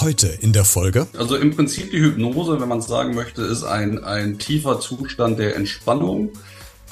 Heute in der Folge. Also im Prinzip die Hypnose, wenn man es sagen möchte, ist ein, ein tiefer Zustand der Entspannung,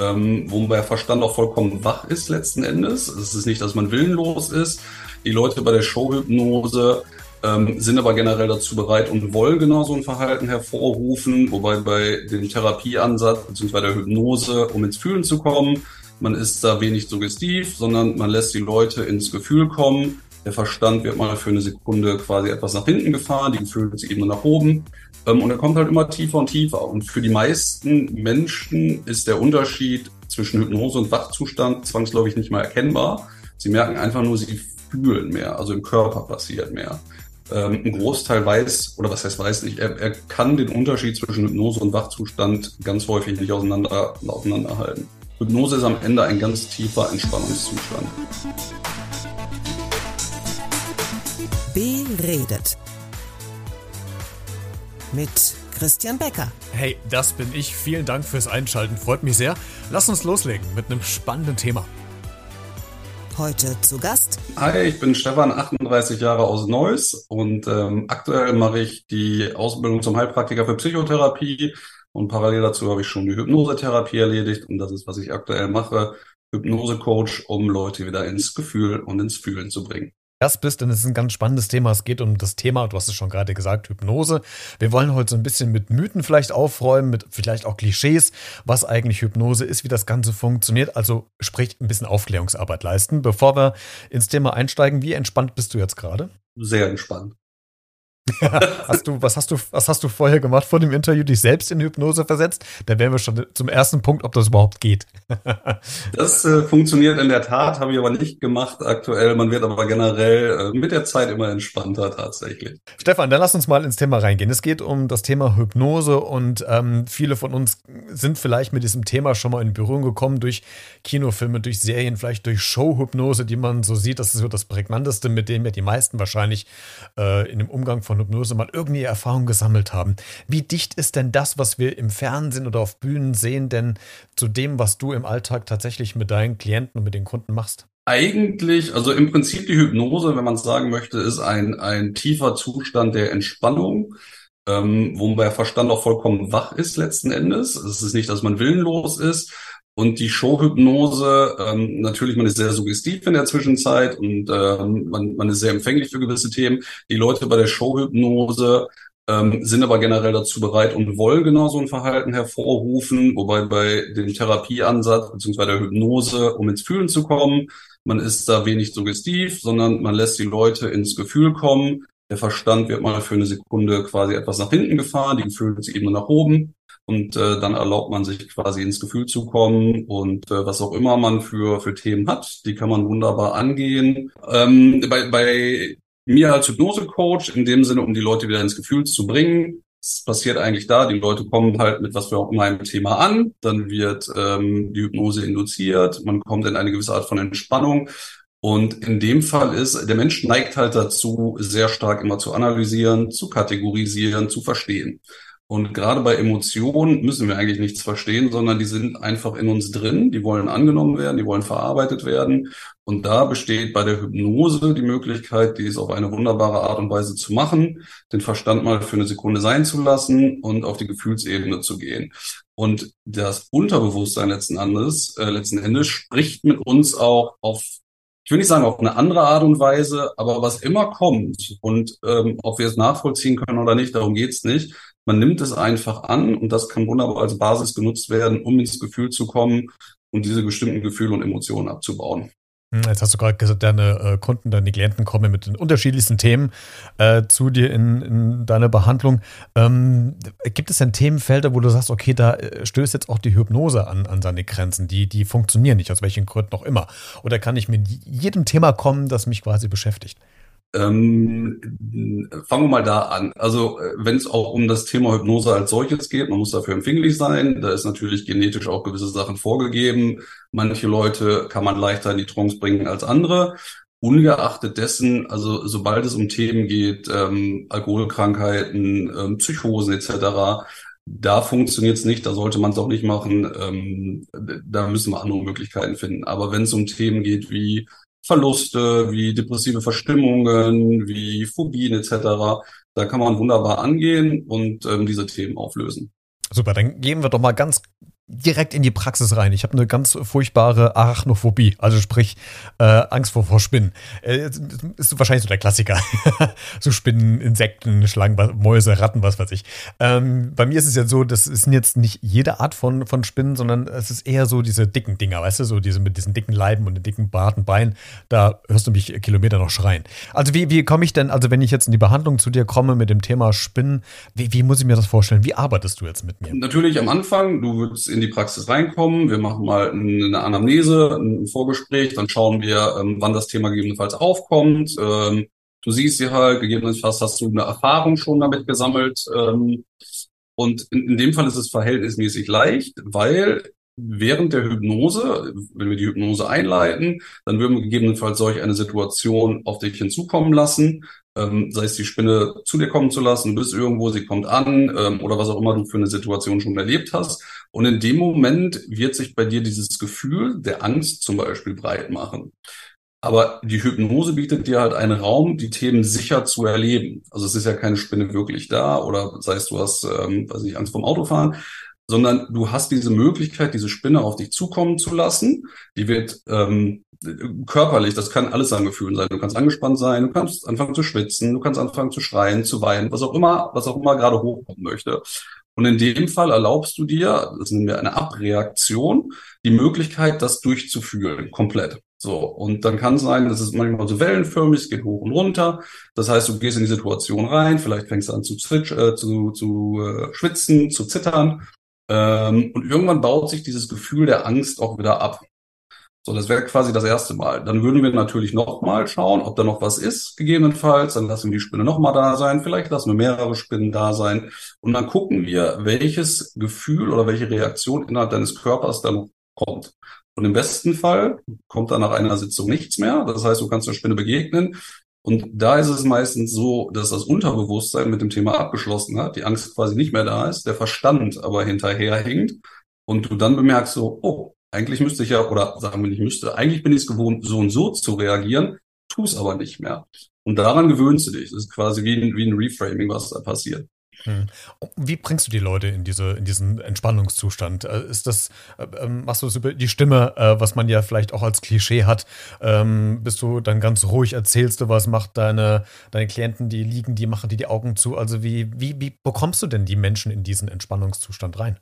ähm, wo der Verstand auch vollkommen wach ist letzten Endes. Es ist nicht, dass man willenlos ist. Die Leute bei der Showhypnose ähm, sind aber generell dazu bereit und wollen genau so ein Verhalten hervorrufen, wobei bei dem Therapieansatz bzw. der Hypnose, um ins Fühlen zu kommen, man ist da wenig suggestiv, sondern man lässt die Leute ins Gefühl kommen. Der Verstand wird mal für eine Sekunde quasi etwas nach hinten gefahren, die Gefühlsebene nach oben. Ähm, und er kommt halt immer tiefer und tiefer. Und für die meisten Menschen ist der Unterschied zwischen Hypnose und Wachzustand zwangsläufig nicht mal erkennbar. Sie merken einfach nur, sie fühlen mehr, also im Körper passiert mehr. Ähm, ein Großteil weiß, oder was heißt weiß nicht, er, er kann den Unterschied zwischen Hypnose und Wachzustand ganz häufig nicht auseinander, auseinanderhalten. Hypnose ist am Ende ein ganz tiefer Entspannungszustand. Beredet. Mit Christian Becker. Hey, das bin ich. Vielen Dank fürs Einschalten. Freut mich sehr. Lass uns loslegen mit einem spannenden Thema. Heute zu Gast. Hi, ich bin Stefan, 38 Jahre aus Neuss und ähm, aktuell mache ich die Ausbildung zum Heilpraktiker für Psychotherapie und parallel dazu habe ich schon die Hypnosetherapie erledigt und das ist, was ich aktuell mache. Hypnosecoach, um Leute wieder ins Gefühl und ins Fühlen zu bringen. Das bist, denn es ist ein ganz spannendes Thema. Es geht um das Thema, du hast es schon gerade gesagt, Hypnose. Wir wollen heute so ein bisschen mit Mythen vielleicht aufräumen, mit vielleicht auch Klischees, was eigentlich Hypnose ist, wie das Ganze funktioniert. Also sprich ein bisschen Aufklärungsarbeit leisten. Bevor wir ins Thema einsteigen, wie entspannt bist du jetzt gerade? Sehr entspannt. Hast du, was hast du, was hast du vorher gemacht vor dem Interview? Dich selbst in Hypnose versetzt? Da wären wir schon zum ersten Punkt, ob das überhaupt geht. das äh, funktioniert in der Tat, habe ich aber nicht gemacht aktuell. Man wird aber generell äh, mit der Zeit immer entspannter tatsächlich. Stefan, dann lass uns mal ins Thema reingehen. Es geht um das Thema Hypnose und ähm, viele von uns sind vielleicht mit diesem Thema schon mal in Berührung gekommen durch Kinofilme, durch Serien, vielleicht durch Showhypnose, die man so sieht. Das ist so das prägnanteste, mit dem ja die meisten wahrscheinlich äh, in dem Umgang von von Hypnose mal irgendwie Erfahrung gesammelt haben. Wie dicht ist denn das, was wir im Fernsehen oder auf Bühnen sehen, denn zu dem, was du im Alltag tatsächlich mit deinen Klienten und mit den Kunden machst? Eigentlich, also im Prinzip die Hypnose, wenn man es sagen möchte, ist ein, ein tiefer Zustand der Entspannung, ähm, der Verstand auch vollkommen wach ist letzten Endes. Es ist nicht, dass man willenlos ist, und die Showhypnose, ähm, natürlich, man ist sehr suggestiv in der Zwischenzeit und ähm, man, man ist sehr empfänglich für gewisse Themen. Die Leute bei der Showhypnose ähm, sind aber generell dazu bereit und wollen genau so ein Verhalten hervorrufen, wobei bei dem Therapieansatz beziehungsweise der Hypnose, um ins Fühlen zu kommen, man ist da wenig suggestiv, sondern man lässt die Leute ins Gefühl kommen. Der Verstand wird mal für eine Sekunde quasi etwas nach hinten gefahren, die Gefühlsebene nach oben und äh, dann erlaubt man sich quasi ins Gefühl zu kommen und äh, was auch immer man für, für Themen hat, die kann man wunderbar angehen. Ähm, bei, bei mir als Hypnose-Coach, in dem Sinne, um die Leute wieder ins Gefühl zu bringen, es passiert eigentlich da, die Leute kommen halt mit was für auch immer einem Thema an, dann wird ähm, die Hypnose induziert, man kommt in eine gewisse Art von Entspannung und in dem Fall ist, der Mensch neigt halt dazu, sehr stark immer zu analysieren, zu kategorisieren, zu verstehen. Und gerade bei Emotionen müssen wir eigentlich nichts verstehen, sondern die sind einfach in uns drin, die wollen angenommen werden, die wollen verarbeitet werden. Und da besteht bei der Hypnose die Möglichkeit, dies auf eine wunderbare Art und Weise zu machen, den Verstand mal für eine Sekunde sein zu lassen und auf die Gefühlsebene zu gehen. Und das Unterbewusstsein letzten Endes, äh, letzten Endes spricht mit uns auch auf ich will nicht sagen auf eine andere Art und Weise, aber was immer kommt und ähm, ob wir es nachvollziehen können oder nicht, darum geht's nicht, man nimmt es einfach an und das kann wunderbar als Basis genutzt werden, um ins Gefühl zu kommen und diese bestimmten Gefühle und Emotionen abzubauen. Hm, jetzt hast du gerade gesagt, deine äh, Kunden, deine Klienten kommen mit den unterschiedlichsten Themen äh, zu dir in, in deine Behandlung. Ähm, gibt es denn Themenfelder, wo du sagst, okay, da äh, stößt jetzt auch die Hypnose an, an seine Grenzen, die, die funktionieren nicht, aus welchen Gründen auch immer? Oder kann ich mit jedem Thema kommen, das mich quasi beschäftigt? Ähm, fangen wir mal da an. Also äh, wenn es auch um das Thema Hypnose als solches geht, man muss dafür empfänglich sein. Da ist natürlich genetisch auch gewisse Sachen vorgegeben. Manche Leute kann man leichter in die Trance bringen als andere. Ungeachtet dessen, also sobald es um Themen geht, ähm, Alkoholkrankheiten, ähm, Psychosen etc., da funktioniert es nicht, da sollte man es auch nicht machen. Ähm, da müssen wir andere Möglichkeiten finden. Aber wenn es um Themen geht wie Verluste, wie depressive Verstimmungen, wie Phobien etc. Da kann man wunderbar angehen und ähm, diese Themen auflösen. Super, dann gehen wir doch mal ganz direkt in die Praxis rein. Ich habe eine ganz furchtbare Arachnophobie, also sprich äh, Angst vor, vor Spinnen. Äh, ist wahrscheinlich so der Klassiker. so Spinnen, Insekten, Schlangen, Mäuse, Ratten, was weiß ich. Ähm, bei mir ist es ja so, das ist jetzt nicht jede Art von, von Spinnen, sondern es ist eher so diese dicken Dinger, weißt du, so diese mit diesen dicken Leiben und den dicken Barten Beinen. Da hörst du mich Kilometer noch schreien. Also wie, wie komme ich denn, also wenn ich jetzt in die Behandlung zu dir komme mit dem Thema Spinnen, wie, wie muss ich mir das vorstellen? Wie arbeitest du jetzt mit mir? Natürlich am Anfang, du würdest in die Praxis reinkommen. Wir machen mal eine Anamnese, ein Vorgespräch, dann schauen wir, ähm, wann das Thema gegebenenfalls aufkommt. Ähm, du siehst sie halt, gegebenenfalls hast du eine Erfahrung schon damit gesammelt. Ähm, und in, in dem Fall ist es verhältnismäßig leicht, weil während der Hypnose, wenn wir die Hypnose einleiten, dann würden wir gegebenenfalls solch eine Situation auf dich hinzukommen lassen, ähm, sei es die Spinne zu dir kommen zu lassen, du bist irgendwo, sie kommt an ähm, oder was auch immer du für eine Situation schon erlebt hast. Und in dem Moment wird sich bei dir dieses Gefühl der Angst zum Beispiel breit machen. Aber die Hypnose bietet dir halt einen Raum, die Themen sicher zu erleben. Also es ist ja keine Spinne wirklich da oder sei es du hast, ähm, weiß nicht, Angst vom Autofahren, sondern du hast diese Möglichkeit, diese Spinne auf dich zukommen zu lassen. Die wird ähm, körperlich, das kann alles an Gefühlen sein. Du kannst angespannt sein, du kannst anfangen zu schwitzen, du kannst anfangen zu schreien, zu weinen, was auch immer, was auch immer gerade hochkommen möchte. Und in dem Fall erlaubst du dir, das nennen wir eine Abreaktion, die Möglichkeit, das durchzufühlen, komplett. So, und dann kann sein, das ist manchmal so wellenförmig, es geht hoch und runter. Das heißt, du gehst in die Situation rein, vielleicht fängst du an zu, zwitsch, äh, zu, zu äh, schwitzen, zu zittern. Ähm, und irgendwann baut sich dieses Gefühl der Angst auch wieder ab. So, das wäre quasi das erste Mal. Dann würden wir natürlich nochmal schauen, ob da noch was ist, gegebenenfalls. Dann lassen wir die Spinne nochmal da sein. Vielleicht lassen wir mehrere Spinnen da sein. Und dann gucken wir, welches Gefühl oder welche Reaktion innerhalb deines Körpers dann kommt. Und im besten Fall kommt dann nach einer Sitzung nichts mehr. Das heißt, du kannst der Spinne begegnen. Und da ist es meistens so, dass das Unterbewusstsein mit dem Thema abgeschlossen hat, die Angst quasi nicht mehr da ist, der Verstand aber hinterherhinkt und du dann bemerkst so, oh, eigentlich müsste ich ja, oder sagen wir nicht müsste, eigentlich bin ich es gewohnt, so und so zu reagieren, tu es aber nicht mehr. Und daran gewöhnst du dich. Das ist quasi wie ein, wie ein Reframing, was da passiert. Hm. Wie bringst du die Leute in diese in diesen Entspannungszustand? Äh, ist das äh, ähm, machst du es über die Stimme, äh, was man ja vielleicht auch als Klischee hat? Ähm, bist du dann ganz ruhig? Erzählst du was? Macht deine deine Klienten, die liegen, die machen die die Augen zu? Also wie wie wie bekommst du denn die Menschen in diesen Entspannungszustand rein?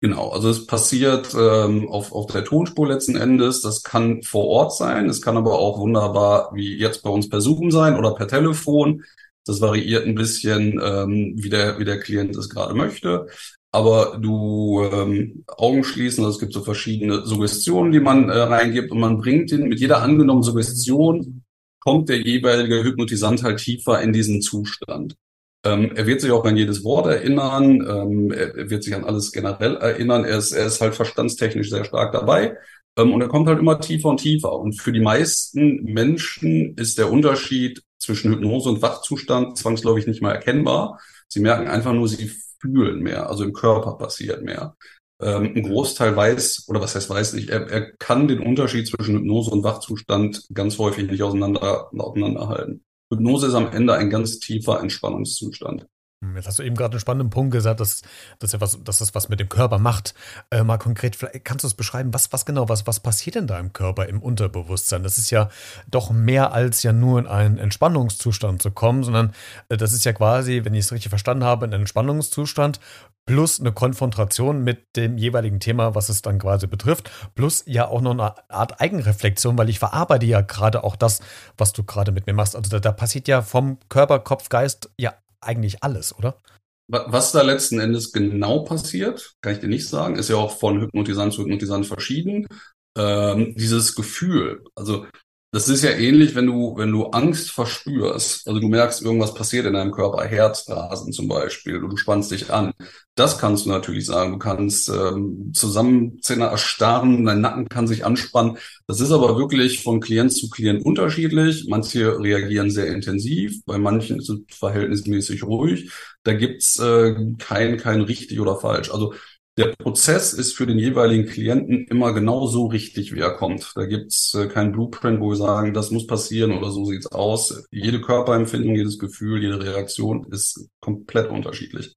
Genau, also es passiert ähm, auf, auf der Tonspur letzten Endes. Das kann vor Ort sein, es kann aber auch wunderbar wie jetzt bei uns per Zoom sein oder per Telefon. Das variiert ein bisschen, ähm, wie, der, wie der Klient es gerade möchte. Aber du ähm, Augen schließen, also es gibt so verschiedene Suggestionen, die man äh, reingibt und man bringt den mit jeder angenommenen Suggestion kommt der jeweilige Hypnotisant halt tiefer in diesen Zustand. Ähm, er wird sich auch an jedes Wort erinnern, ähm, er, wird sich an alles generell erinnern. Er ist, er ist halt verstandstechnisch sehr stark dabei ähm, und er kommt halt immer tiefer und tiefer. Und für die meisten Menschen ist der Unterschied zwischen Hypnose und Wachzustand zwangsläufig nicht mal erkennbar. Sie merken einfach nur, sie fühlen mehr, also im Körper passiert mehr. Ähm, ein Großteil weiß, oder was heißt weiß nicht, er, er kann den Unterschied zwischen Hypnose und Wachzustand ganz häufig nicht auseinander, auseinanderhalten. Hypnose ist am Ende ein ganz tiefer Entspannungszustand. Hm, jetzt hast du eben gerade einen spannenden Punkt gesagt, dass, dass, ja was, dass das was mit dem Körper macht. Äh, mal konkret, kannst du es beschreiben, was, was genau, was, was passiert denn da im Körper, im Unterbewusstsein? Das ist ja doch mehr als ja nur in einen Entspannungszustand zu kommen, sondern äh, das ist ja quasi, wenn ich es richtig verstanden habe, ein Entspannungszustand plus eine Konfrontation mit dem jeweiligen Thema, was es dann quasi betrifft, plus ja auch noch eine Art Eigenreflexion, weil ich verarbeite ja gerade auch das, was du gerade mit mir machst. Also da, da passiert ja vom Körper, Kopf, Geist ja eigentlich alles, oder? Was da letzten Endes genau passiert, kann ich dir nicht sagen. Ist ja auch von Hypnotisant zu Hypnotisant verschieden. Ähm, dieses Gefühl, also das ist ja ähnlich, wenn du, wenn du Angst verspürst. Also du merkst, irgendwas passiert in deinem Körper, Herzrasen zum Beispiel, du spannst dich an. Das kannst du natürlich sagen. Du kannst ähm, Zusammenzähne erstarren, dein Nacken kann sich anspannen. Das ist aber wirklich von Klient zu Klient unterschiedlich. Manche reagieren sehr intensiv, bei manchen ist es verhältnismäßig ruhig. Da gibt's äh, kein, kein richtig oder falsch. Also Der Prozess ist für den jeweiligen Klienten immer genau so richtig, wie er kommt. Da gibt's äh, kein Blueprint, wo wir sagen, das muss passieren oder so sieht's aus. Jede Körperempfindung, jedes Gefühl, jede Reaktion ist komplett unterschiedlich.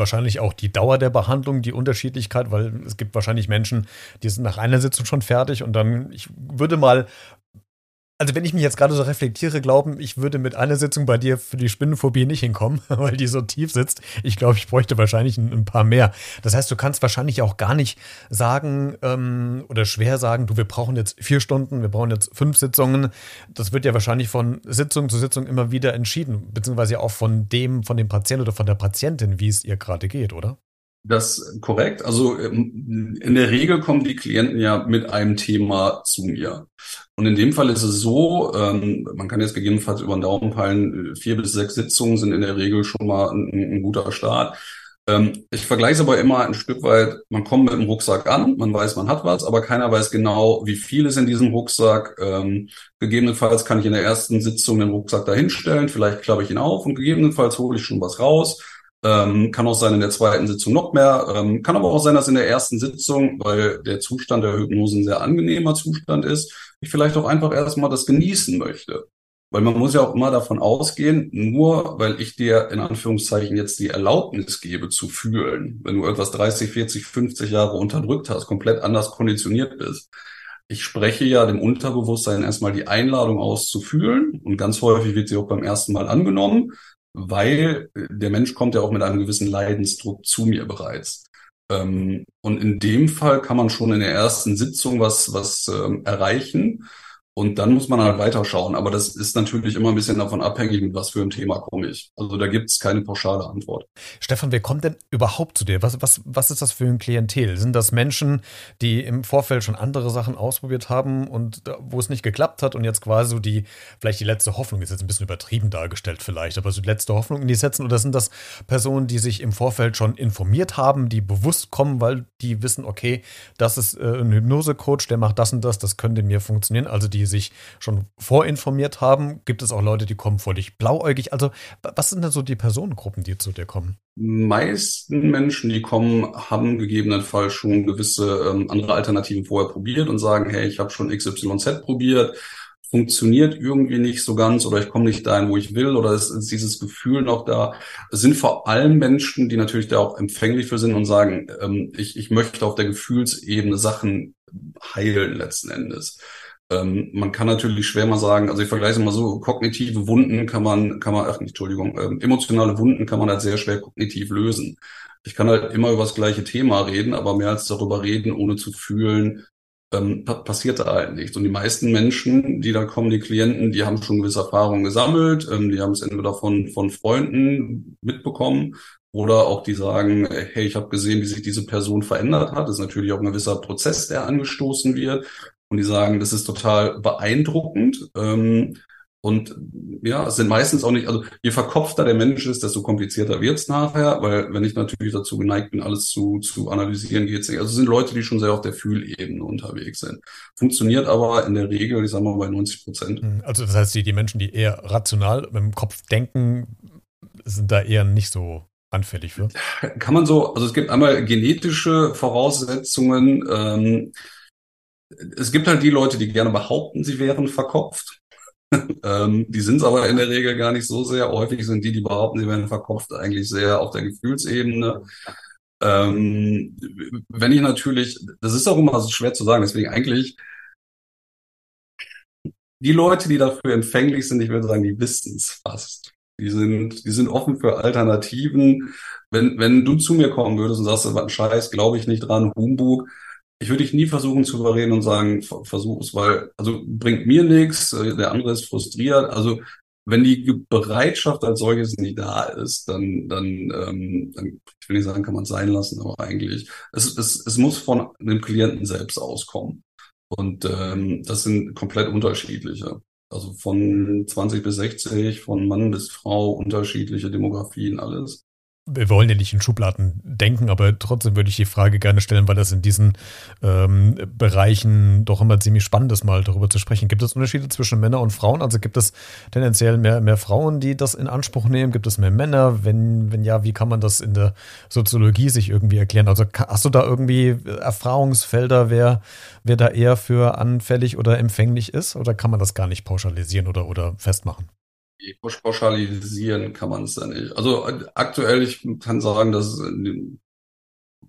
wahrscheinlich auch die Dauer der Behandlung, die Unterschiedlichkeit, weil es gibt wahrscheinlich Menschen, die sind nach einer Sitzung schon fertig und dann, ich würde mal also wenn ich mich jetzt gerade so reflektiere, glauben, ich würde mit einer Sitzung bei dir für die Spinnenphobie nicht hinkommen, weil die so tief sitzt. Ich glaube, ich bräuchte wahrscheinlich ein, ein, paar mehr. Das heißt, du kannst wahrscheinlich auch gar nicht sagen ähm, oder schwer sagen, du, wir brauchen jetzt vier Stunden, wir brauchen jetzt fünf Sitzungen. Das wird ja wahrscheinlich von Sitzung zu Sitzung immer wieder entschieden, beziehungsweise auch von dem, von dem Patienten oder von der Patientin, wie es ihr gerade geht, oder? Das korrekt. Also ähm, in der Regel kommen die Klienten ja mit einem Thema zu mir. Und in dem Fall ist es so, ähm, man kann jetzt gegebenenfalls über den Daumen peilen, vier bis sechs Sitzungen sind in der Regel schon mal ein, ein guter Start. Ähm, ich vergleiche es aber immer ein Stück weit, man kommt mit dem Rucksack an, man weiß, man hat was, aber keiner weiß genau, wie viel ist in diesem Rucksack. gegebenenfalls kann ich in der ersten Sitzung den Rucksack dahinstellen, vielleicht klappe ich ihn auf und gegebenenfalls hole ich schon was raus. Ähm, kann auch sein in der zweiten Sitzung noch mehr. Ähm, kann aber auch sein, dass in der ersten Sitzung, weil der Zustand der Hypnose ein sehr angenehmer Zustand ist, ich vielleicht auch einfach erstmal das genießen möchte. Weil man muss ja auch immer davon ausgehen, nur weil ich dir in Anführungszeichen jetzt die Erlaubnis gebe zu fühlen, wenn du etwas 30, 40, 50 Jahre unterdrückt hast, komplett anders konditioniert bist. Ich spreche ja dem Unterbewusstsein erstmal die Einladung aus zu fühlen und ganz häufig wird sie auch beim ersten Mal angenommen weil der Mensch kommt ja auch mit einem gewissen Leidensdruck zu mir bereits. Ähm, und in dem Fall kann man schon in der ersten Sitzung was, was ähm, erreichen. Und dann muss man halt weiterschauen. Aber das ist natürlich immer ein bisschen davon abhängig, mit was für ein Thema komme ich. Also da gibt es keine pauschale Antwort. Stefan, wer kommt denn überhaupt zu dir? Was, was, was ist das für ein Klientel? Sind das Menschen, die im Vorfeld schon andere Sachen ausprobiert haben und wo es nicht geklappt hat und jetzt quasi so die, vielleicht die letzte Hoffnung ist jetzt ein bisschen übertrieben dargestellt vielleicht, aber so die letzte Hoffnung in die setzen? Oder sind das Personen, die sich im Vorfeld schon informiert haben, die bewusst kommen, weil die wissen, okay, das ist äh, ein Hypnosecoach, der macht das und das, das könnte mir funktionieren. Also die die sich schon vorinformiert haben? Gibt es auch Leute, die kommen vor dich blauäugig? Also, was sind denn so die Personengruppen, die zu dir kommen? meisten Menschen, die kommen, haben gegebenenfalls schon gewisse ähm, andere Alternativen vorher probiert und sagen, hey, ich habe schon XYZ probiert, funktioniert irgendwie nicht so ganz oder ich komme nicht dahin, wo ich will oder es ist dieses Gefühl noch da. Es sind vor allem Menschen, die natürlich da auch empfänglich für sind und sagen, ähm, ich, ich möchte auf der Gefühlsebene Sachen heilen letzten Endes. Ähm, man kann natürlich schwer mal sagen, also ich vergleiche es mal so, kognitive Wunden kann man, kann man, ach, Entschuldigung, ähm, emotionale Wunden kann man halt sehr schwer kognitiv lösen. Ich kann halt immer über das gleiche Thema reden, aber mehr als darüber reden, ohne zu fühlen, ähm, passiert da halt nichts. Und die meisten Menschen, die da kommen, die Klienten, die haben schon gewisse Erfahrungen gesammelt, ähm, die haben es entweder von, von Freunden mitbekommen oder auch die sagen, hey, ich habe gesehen, wie sich diese Person verändert hat. Das ist natürlich auch ein gewisser Prozess, der angestoßen wird. Und die sagen, das ist total beeindruckend. Ähm, und ja, es sind meistens auch nicht, also je verkopfter der Mensch ist, desto komplizierter wird's nachher, weil wenn ich natürlich dazu geneigt bin, alles zu, zu analysieren, geht's nicht. Also es sind Leute, die schon sehr auf der Fühlebene unterwegs sind. Funktioniert aber in der Regel, ich sag mal, bei 90 Prozent. Hm, also das heißt, die, die Menschen, die eher rational mit dem Kopf denken, sind da eher nicht so anfällig für? Kann man so, also es gibt einmal genetische Voraussetzungen, ähm, es gibt halt die Leute, die gerne behaupten, sie wären verkopft. ähm, die sind es aber in der Regel gar nicht so sehr. Häufig sind die, die behaupten, sie wären verkopft, eigentlich sehr auf der Gefühlsebene. Ähm, wenn ich natürlich, das ist auch immer so schwer zu sagen, deswegen eigentlich die Leute, die dafür empfänglich sind, ich würde sagen, die wissen es fast. Die sind, die sind offen für Alternativen. Wenn, wenn du zu mir kommen würdest und sagst, was ein Scheiß, glaube ich nicht dran, Humbug, ich würde dich nie versuchen zu überreden und sagen, versuch es, weil, also bringt mir nichts, äh, der andere ist frustriert. Also wenn die Bereitschaft als solches nicht da ist, dann, dann, ähm, dann ich will nicht sagen, kann man es sein lassen, aber eigentlich, es, es, es muss von dem Klienten selbst auskommen. Und ähm, das sind komplett unterschiedliche. Also von 20 bis 60, von Mann bis Frau, unterschiedliche Demografien, alles wir wollen ja nicht in Schubladen denken, aber trotzdem würde ich die Frage gerne stellen, weil das in diesen ähm, Bereichen doch immer ziemlich spannend ist, mal darüber zu sprechen. Gibt es Unterschiede zwischen Männern und Frauen? Also gibt es tendenziell mehr, mehr Frauen, die das in Anspruch nehmen? Gibt es mehr Männer? Wenn, wenn ja, wie kann man das in der Soziologie sich irgendwie erklären? Also hast du da irgendwie Erfahrungsfelder, wer, wer da eher für anfällig oder empfänglich ist? Oder kann man das gar nicht pauschalisieren oder, oder festmachen? Pauschalisieren kann man es ja nicht. Also aktuell, ich kann sagen, dass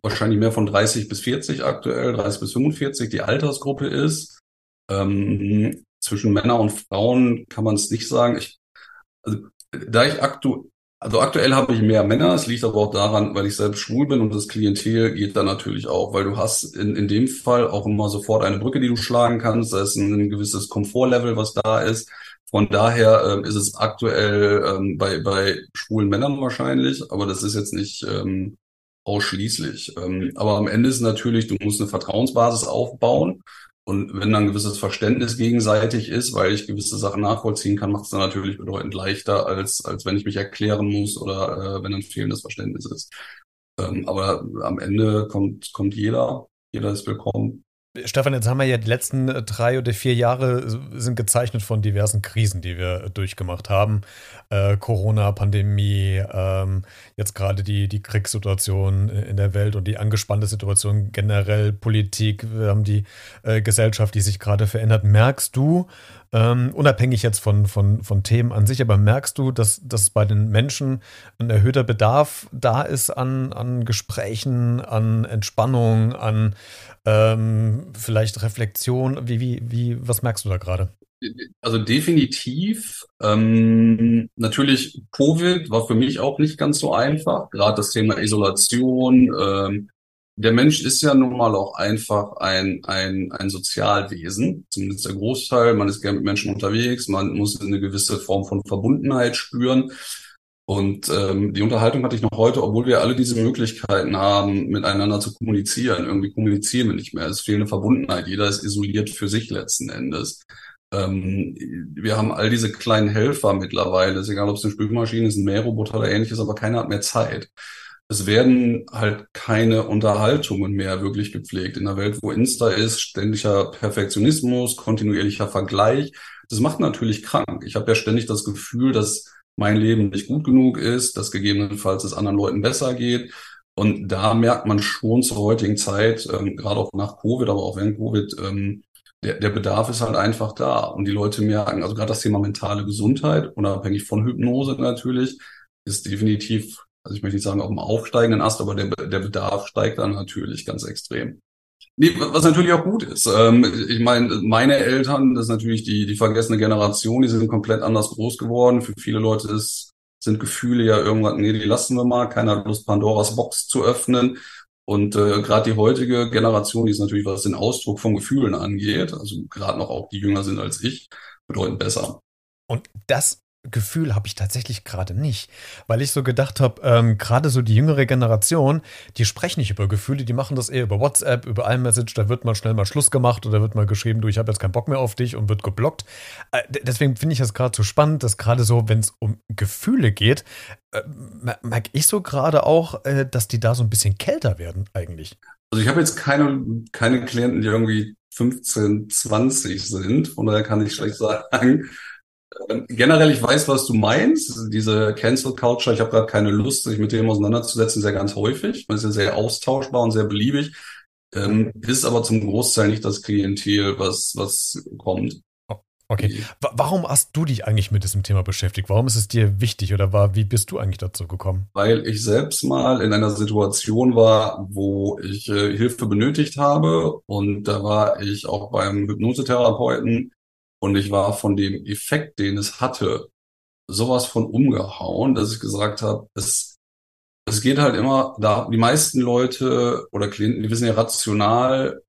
wahrscheinlich mehr von 30 bis 40 aktuell, 30 bis 45 die Altersgruppe ist. Ähm, zwischen Männern und Frauen kann man es nicht sagen. Ich, also, da ich aktu also aktuell habe ich mehr Männer, es liegt aber auch daran, weil ich selbst schwul bin und das Klientel geht dann natürlich auch, weil du hast in, in dem Fall auch immer sofort eine Brücke, die du schlagen kannst, da ist ein gewisses Komfortlevel, was da ist. Von daher ähm, ist es aktuell ähm, bei, bei schwulen Männern wahrscheinlich, aber das ist jetzt nicht ähm, ausschließlich. Ähm, aber am Ende ist natürlich, du musst eine Vertrauensbasis aufbauen. Und wenn dann ein gewisses Verständnis gegenseitig ist, weil ich gewisse Sachen nachvollziehen kann, macht es dann natürlich bedeutend leichter, als, als wenn ich mich erklären muss oder äh, wenn ein fehlendes Verständnis ist. Ähm, aber am Ende kommt, kommt jeder, jeder ist willkommen. Stefan, jetzt haben wir ja die letzten äh, drei oder vier Jahre sind gezeichnet von diversen Krisen, die wir durchgemacht haben. Äh, Corona, Pandemie, ähm, jetzt gerade die, die Kriegssituation in der Welt und die angespannte Situation generell, Politik. Wir haben die äh, Gesellschaft, die sich gerade verändert. Merkst du, ähm, unabhängig jetzt von, von, von Themen an sich, aber merkst du, dass, dass bei den Menschen ein erhöhter Bedarf da ist an, an Gesprächen, an Entspannung, an ähm, vielleicht Reflexion? Wie, wie, wie, was merkst du da gerade? Also definitiv. Ähm, natürlich, Covid war für mich auch nicht ganz so einfach. Gerade das Thema Isolation, ähm, der Mensch ist ja nun mal auch einfach ein, ein, ein Sozialwesen, zumindest der Großteil. Man ist gerne mit Menschen unterwegs, man muss eine gewisse Form von Verbundenheit spüren. Und ähm, die Unterhaltung hatte ich noch heute, obwohl wir alle diese Möglichkeiten haben, miteinander zu kommunizieren. Irgendwie kommunizieren wir nicht mehr. Es fehlt eine Verbundenheit. Jeder ist isoliert für sich letzten Endes. Ähm, wir haben all diese kleinen Helfer mittlerweile. Es ist egal, ob es eine Spülmaschine ist, ein Mähroboter oder ähnliches, aber keiner hat mehr Zeit es werden halt keine Unterhaltungen mehr wirklich gepflegt. In einer Welt, wo Insta ist, ständiger Perfektionismus, kontinuierlicher Vergleich. Das macht natürlich krank. Ich habe ja ständig das Gefühl, dass mein Leben nicht gut genug ist, dass gegebenenfalls es anderen Leuten besser geht. Und da merkt man schon zur heutigen Zeit, ähm, gerade auch nach Covid, aber auch während Covid, ähm, der, der Bedarf ist halt einfach da. Und die Leute merken, also gerade das Thema mentale Gesundheit, unabhängig von Hypnose natürlich, ist definitiv also ich möchte nicht sagen auf dem aufsteigenden Ast, aber der, der Bedarf steigt dann natürlich ganz extrem. Nee, was natürlich auch gut ist. Ähm, ich meine, meine Eltern, das ist natürlich die, die vergessene Generation, die sind komplett anders groß geworden. Für viele Leute ist, sind Gefühle ja irgendwann, nee, die lassen wir mal, keiner hat Lust, Pandoras Box zu öffnen. Und äh, gerade die heutige Generation, die ist natürlich, was den Ausdruck von Gefühlen angeht, also gerade noch auch die jünger sind als ich, bedeutend besser. Und das Gefühl habe ich tatsächlich gerade nicht, weil ich so gedacht habe, ähm, gerade so die jüngere Generation, die sprechen nicht über Gefühle, die machen das eher über WhatsApp, über iMessage, da wird mal schnell mal Schluss gemacht oder wird mal geschrieben, du, ich habe jetzt keinen Bock mehr auf dich und wird geblockt. Äh, deswegen finde ich das gerade so spannend, dass gerade so, wenn es um Gefühle geht, äh, merke ich so gerade auch, äh, dass die da so ein bisschen kälter werden eigentlich. Also ich habe jetzt keine, keine Klienten, die irgendwie 15, 20 sind, von daher kann ich schlecht sagen, generell, ich weiß, was du meinst. Diese Cancel Culture, ich habe gerade keine Lust, sich mit dem auseinanderzusetzen, sehr ganz häufig. Man ist ja sehr austauschbar und sehr beliebig. Ähm, ist aber zum Großteil nicht das Klientel, was, was kommt. Okay. Warum hast du dich eigentlich mit diesem Thema beschäftigt? Warum ist es dir wichtig oder war, wie bist du eigentlich dazu gekommen? Weil ich selbst mal in einer Situation war, wo ich äh, Hilfe benötigt habe und da war ich auch beim Hypnosetherapeuten und ich war von dem Effekt, den es hatte, sowas von umgehauen, dass ich gesagt habe, es, es geht halt immer da, die meisten Leute oder Klienten, die wissen ja rational,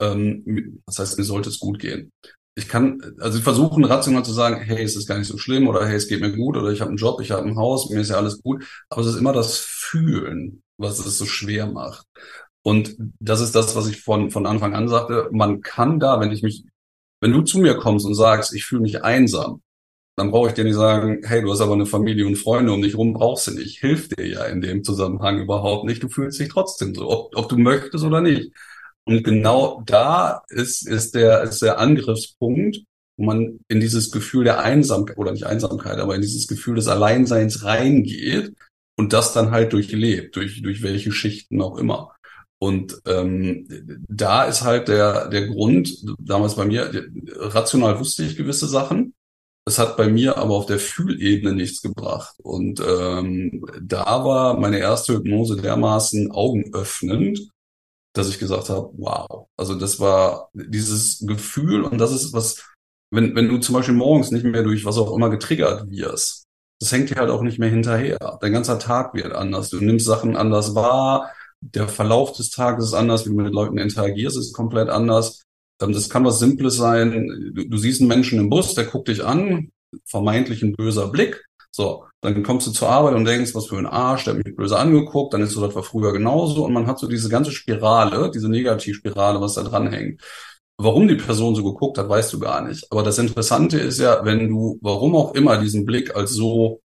ähm, das heißt, mir sollte es gut gehen. ich kann, also ich versuche rational zu sagen, hey, es ist gar nicht so schlimm oder hey, es geht mir gut oder ich habe einen Job, ich habe ein Haus, mir ist ja alles gut. Aber es ist immer das Fühlen, was es so schwer macht. Und das ist das, was ich von, von Anfang an sagte. Man kann da, wenn ich mich, wenn du zu mir kommst und sagst, ich fühle mich einsam, dann brauche ich dir nicht sagen, hey, du hast aber eine Familie und Freunde um dich rum, brauchst du nicht. Hilft dir ja in dem Zusammenhang überhaupt nicht. Du fühlst dich trotzdem so, ob, ob du möchtest oder nicht. Und genau da ist, ist, der, ist der Angriffspunkt, wo man in dieses Gefühl der Einsamkeit, oder nicht Einsamkeit, aber in dieses Gefühl des Alleinseins reingeht und das dann halt durchlebt, durch, durch welche Schichten auch immer. Und ähm, da ist halt der, der Grund, damals bei mir, rational wusste ich gewisse Sachen. Es hat bei mir aber auf der Fühlebene nichts gebracht. Und ähm, da war meine erste Hypnose dermaßen augenöffnend, dass ich gesagt habe, wow. Also das war dieses Gefühl und das ist was, wenn, wenn du zum Beispiel morgens nicht mehr durch was auch immer getriggert wirst, das hängt dir halt auch nicht mehr hinterher. Dein ganzer Tag wird anders. Du nimmst Sachen anders wahr. Der Verlauf des Tages ist anders, wie du mit Leuten interagierst, ist komplett anders. Ähm, das kann was Simples sein. Du, du siehst einen Menschen im Bus, der guckt dich an, vermeintlich ein böser Blick. So, dann kommst du zur Arbeit und denkst, was für ein Arsch, der hat mich böse angeguckt, dann ist so, das war früher genauso und man hat so diese ganze Spirale, diese Negativspirale, was da dran hängt. Warum die Person so geguckt hat, weißt du gar nicht. Aber das Interessante ist ja, wenn du, warum auch immer, diesen Blick als so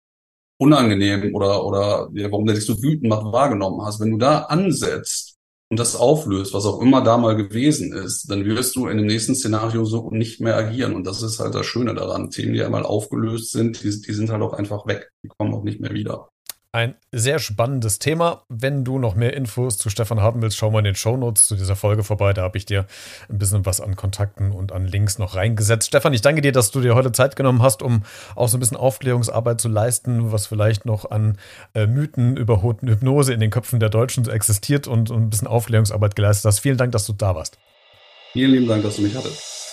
unangenehm oder, oder ja, warum der dich so wütend macht, wahrgenommen hast, wenn du da ansetzt und das auflöst, was auch immer da mal gewesen ist, dann wirst du in dem nächsten Szenario so nicht mehr agieren. Und das ist halt das Schöne daran. Themen, die einmal aufgelöst sind, die, die sind halt auch einfach weg. Die kommen auch nicht mehr wieder. Ein sehr spannendes Thema. Wenn du noch mehr Infos zu Stefan haben willst, schau mal in den Shownotes zu dieser Folge vorbei. Da habe ich dir ein bisschen was an Kontakten und an Links noch reingesetzt. Stefan, ich danke dir, dass du dir heute Zeit genommen hast, um auch so ein bisschen Aufklärungsarbeit zu leisten, was vielleicht noch an äh, Mythen über Hypnose in den Köpfen der Deutschen existiert und, und ein bisschen Aufklärungsarbeit geleistet hast. Vielen Dank, dass du da warst. Vielen lieben Dank, dass du mich hattest.